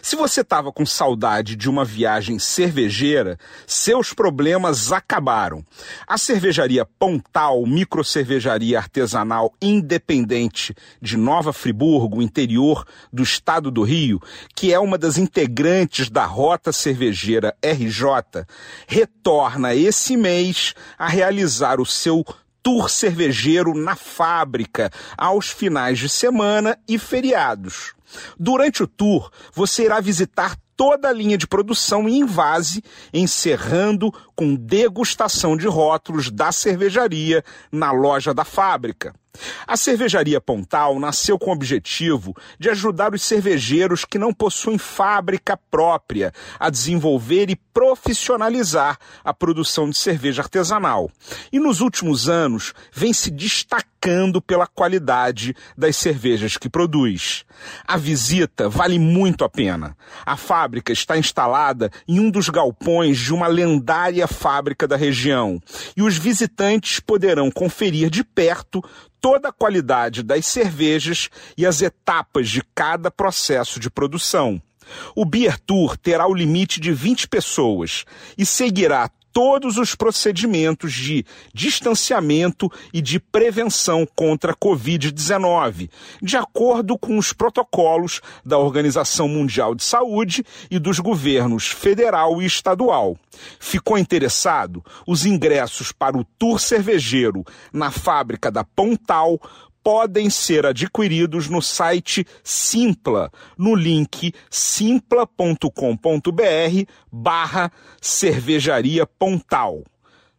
Se você estava com saudade de uma viagem cervejeira, seus problemas acabaram. A cervejaria Pontal, microcervejaria artesanal independente de Nova Friburgo, interior do estado do Rio, que é uma das integrantes da Rota Cervejeira RJ, retorna esse mês a realizar o seu tour cervejeiro na fábrica aos finais de semana e feriados. Durante o tour, você irá visitar toda a linha de produção em invase, encerrando com degustação de rótulos da cervejaria na loja da fábrica. A cervejaria Pontal nasceu com o objetivo de ajudar os cervejeiros que não possuem fábrica própria a desenvolver e profissionalizar a produção de cerveja artesanal. E nos últimos anos vem se destacando pela qualidade das cervejas que produz. Visita vale muito a pena. A fábrica está instalada em um dos galpões de uma lendária fábrica da região e os visitantes poderão conferir de perto toda a qualidade das cervejas e as etapas de cada processo de produção. O Beer Tour terá o limite de 20 pessoas e seguirá todos os procedimentos de distanciamento e de prevenção contra a Covid-19, de acordo com os protocolos da Organização Mundial de Saúde e dos governos federal e estadual. Ficou interessado? Os ingressos para o tour cervejeiro na fábrica da Pontal podem ser adquiridos no site Simpla, no link simpla.com.br barra cervejaria Pontal.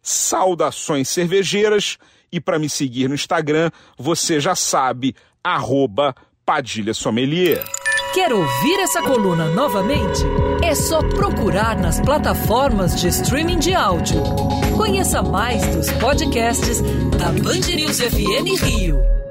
Saudações cervejeiras e para me seguir no Instagram, você já sabe, arroba Padilha Sommelier. Quer ouvir essa coluna novamente? É só procurar nas plataformas de streaming de áudio. Conheça mais dos podcasts da Band News FM Rio.